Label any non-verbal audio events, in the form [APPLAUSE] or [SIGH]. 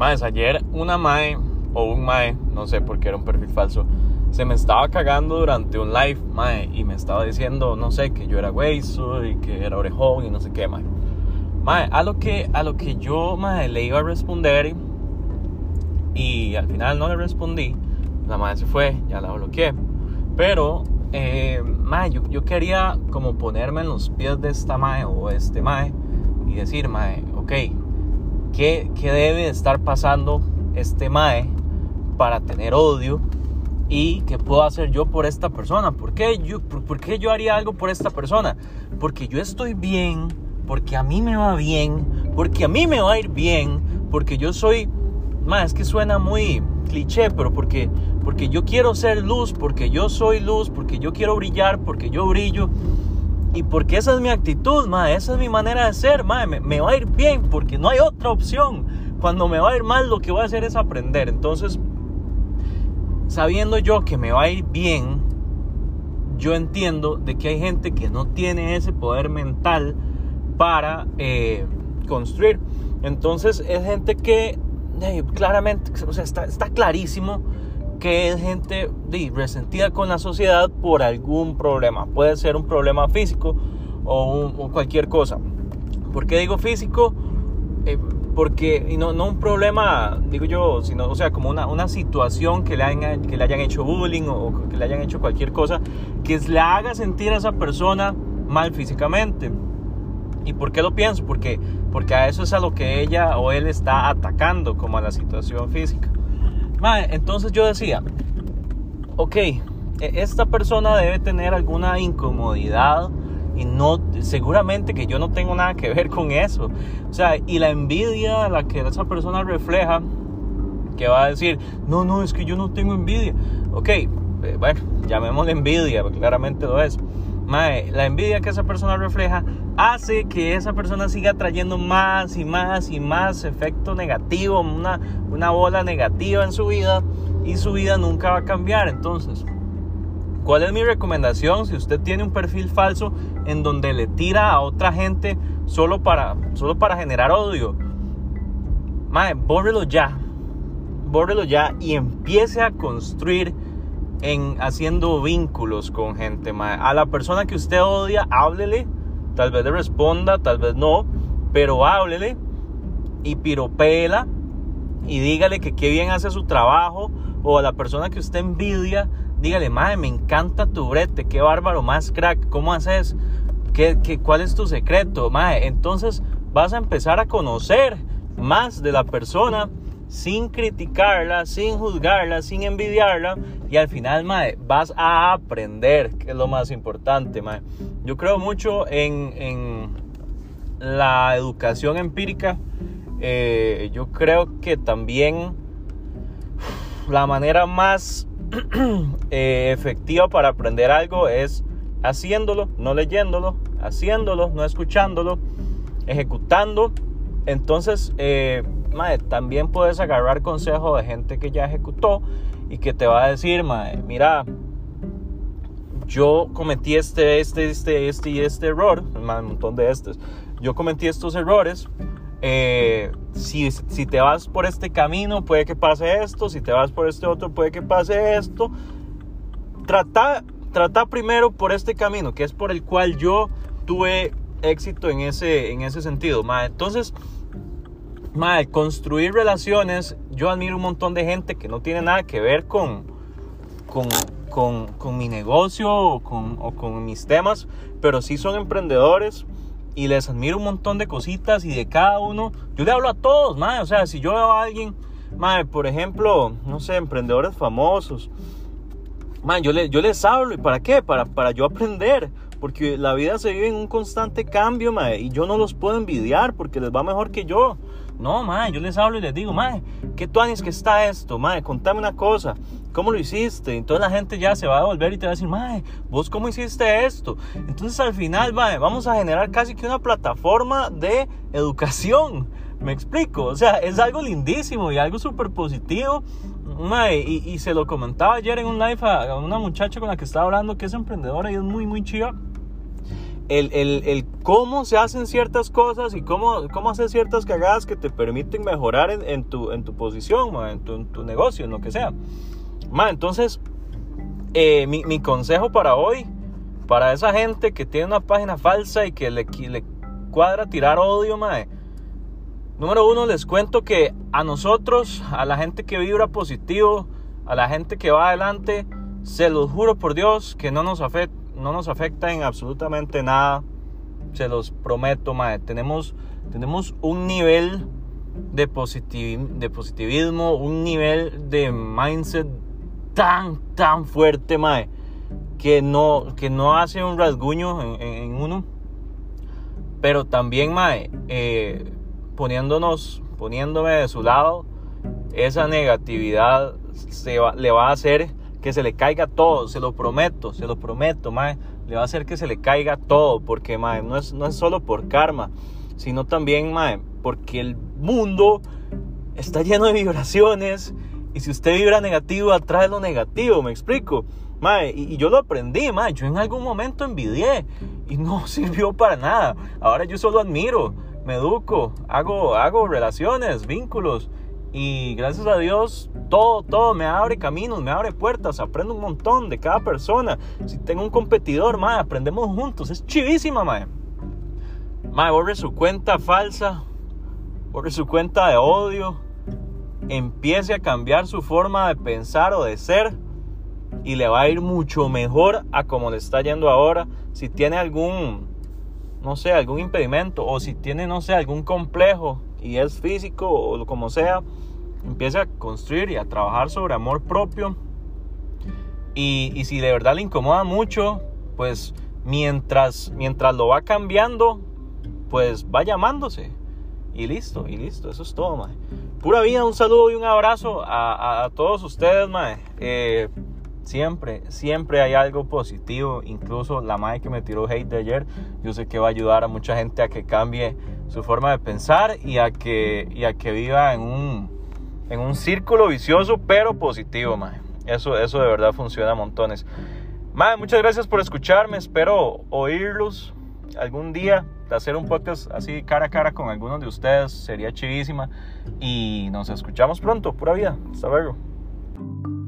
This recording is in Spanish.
Más, ayer una mae o un mae, no sé por qué era un perfil falso, se me estaba cagando durante un live, mae, y me estaba diciendo, no sé, que yo era hueso y que era orejón y no sé qué, mae. Mae, a lo que, a lo que yo, mae, le iba a responder y al final no le respondí, la mae se fue, ya la bloqueé. Pero, eh, mae, yo, yo, quería como ponerme en los pies de esta mae o este mae y decir, mae, ok, ¿qué, qué debe estar pasando este mae para tener odio? ¿Y qué puedo hacer yo por esta persona? ¿Por qué, yo, por, qué yo haría algo por esta persona? Porque yo estoy bien, porque a mí me va bien, porque a mí me va a ir bien, porque yo soy, más es que suena muy cliché, pero porque, porque yo quiero ser luz, porque yo soy luz, porque yo quiero brillar, porque yo brillo. Y porque esa es mi actitud, ma, esa es mi manera de ser, ma, me, va a ir bien, porque no hay otra opción. Cuando me va a ir mal, lo que voy a hacer es aprender. Entonces, sabiendo yo que me va a ir bien, yo entiendo de que hay gente que no tiene ese poder mental para eh, construir. Entonces es gente que eh, claramente, o sea, está, clarísimo que es gente resentida con la sociedad por algún problema. Puede ser un problema físico o, cualquier cosa. ¿Por qué digo físico? Eh, porque, no, un problema, digo yo, sino, o sea, como una, una situación que le, hayan, que le hayan hecho bullying o que le hayan hecho cualquier cosa que le haga sentir a esa persona mal físicamente. ¿Y por qué lo pienso? Porque, porque a eso es a lo que ella o él está atacando, como a la situación física. Entonces yo decía, ok, e, esta persona debe tener alguna incomodidad y no, seguramente que yo no tengo nada que ver con eso. O sea, y la envidia a la que esa persona refleja, que va a decir, no, no, es que yo no tengo envidia. Ok, eh, bueno, llamémosle envidia, claramente lo es. Mae, la envidia que esa persona refleja hace que esa persona siga trayendo más y más y más efecto negativo, una, una bola negativa en su vida y su vida nunca va a cambiar. Entonces, ¿Cuál es mi recomendación si usted tiene un perfil falso en donde le tira a otra gente solo para, solo para generar odio? Mae, bórrelo ya. Bórrelo ya y empiece a construir en haciendo vínculos con gente. Mae. A la persona que usted odia, háblele. Tal vez le responda, tal vez no. Pero háblele y piropela y dígale que qué bien hace su trabajo. O a la persona que usted envidia, dígale, madre, me encanta tu brete, qué bárbaro, más crack, ¿cómo haces? ¿Qué, qué, cuál es tu secreto? Madre, entonces vas a empezar a conocer más de la persona sin criticarla, sin juzgarla, sin envidiarla y al final, madre, vas a aprender, que es lo más importante, madre. Yo creo mucho en, en la educación empírica. Eh, yo creo que también la manera más [CLEARS THROAT] Eh, efectiva para aprender algo es haciéndolo, no leyéndolo, haciéndolo, no escuchándolo, ejecutando. Entonces, eh, también puedes agarrar consejo de gente que ya ejecutó y que te va a decir, mira, yo cometí este, este, este, este y este error, un montón de estos. Yo cometí estos errores, eh, si, si, te vas por este camino puede que pase esto, si te vas por este otro puede que pase esto. Trata, trata primero por este camino, que es por el cual yo tuve éxito en ese, en ese sentido. Entonces, construir relaciones, yo admiro un montón de gente que no tiene nada que ver con, con, con, con mi negocio o con, o con mis temas, pero sí son emprendedores y les admiro un montón de cositas y de cada uno. Yo le hablo a todos, madre. O sea, si yo veo a alguien, madre, por ejemplo, no sé, emprendedores famosos, madre, yo, le, yo les hablo. ¿Y para qué? Para, para yo aprender. Porque la vida se vive en un constante cambio, madre. Y yo no los puedo envidiar porque les va mejor que yo. No, madre, yo les hablo y les digo, madre, ¿qué tú que está esto? Madre, contame una cosa. ¿Cómo lo hiciste? Entonces la gente ya se va a volver y te va a decir, mae, ¿vos cómo hiciste esto? Entonces al final, mae, vamos a generar casi que una plataforma de educación. ¿Me explico? O sea, es algo lindísimo y algo súper positivo. Mae, y, y, se lo comentaba ayer en un live a, una muchacha con la que estaba hablando que es emprendedora y es muy, muy chiva. El, el, el, cómo se hacen ciertas cosas y cómo, cómo hacer ciertas cagadas que te permiten mejorar en, en tu, en tu posición, en, tu, en, tu, negocio, en lo que sea. Ma, entonces, eh, mi, mi, consejo para hoy, para esa gente que tiene una página falsa y que le, le cuadra tirar odio, ma, número uno, les cuento que a nosotros, a la gente que vibra positivo, a la gente que va adelante, se los juro por Dios que no nos afecta no nos afecta en absolutamente nada. Se los prometo, mae. Tenemos, tenemos un nivel de, positivismo, un nivel de mindset tan, tan fuerte, mae, que no, que no hace un rasguño en, uno. Pero también, mae, eh, poniéndonos, poniéndome de su lado, esa negatividad se le va a hacer que se le caiga todo, se lo prometo, se lo prometo, mae. Le va a hacer que se le caiga todo, porque mae, no es, no es solo por karma, sino también, mae, porque el mundo está lleno de vibraciones y si usted vibra negativo, atrae lo negativo, me explico. Mae, y, yo lo aprendí, mae. Yo en algún momento envidié y no [LAUGHS] sirvió para nada. Ahora yo solo admiro, me educo, hago, hago relaciones, vínculos y gracias a Dios, todo, todo me abre caminos, me abre puertas, aprendo un montón de cada persona. Si tengo un competidor, mae, aprendemos juntos. Es chivísima, mae. Mae, borre su cuenta falsa, borre su cuenta de odio, empiece a cambiar su forma de pensar o de ser y le va a ir mucho mejor a como le está yendo ahora. Si tiene algún, no sé, algún impedimento o si tiene, no sé, algún complejo y es físico o como sea, empiece a construir y a trabajar sobre amor propio. Y, y, si de verdad le incomoda mucho, pues mientras, mientras lo va cambiando, pues va llamándose. Y listo, y listo, eso es todo, mae. Pura vida, un saludo y un abrazo a, a, todos ustedes, mae. Eh, siempre, siempre hay algo positivo. Incluso la mae que me tiró hate de ayer, yo sé que va a ayudar a mucha gente a que cambie su forma de pensar y a que, y a que viva en un, en un círculo vicioso, pero positivo, mae. Eso, eso de verdad funciona a montones. Mae, muchas gracias por escucharme. Espero oírlos algún día. Hacer un podcast así cara a cara con algunos de ustedes sería chivísima. Y nos escuchamos pronto. Pura vida. Hasta luego.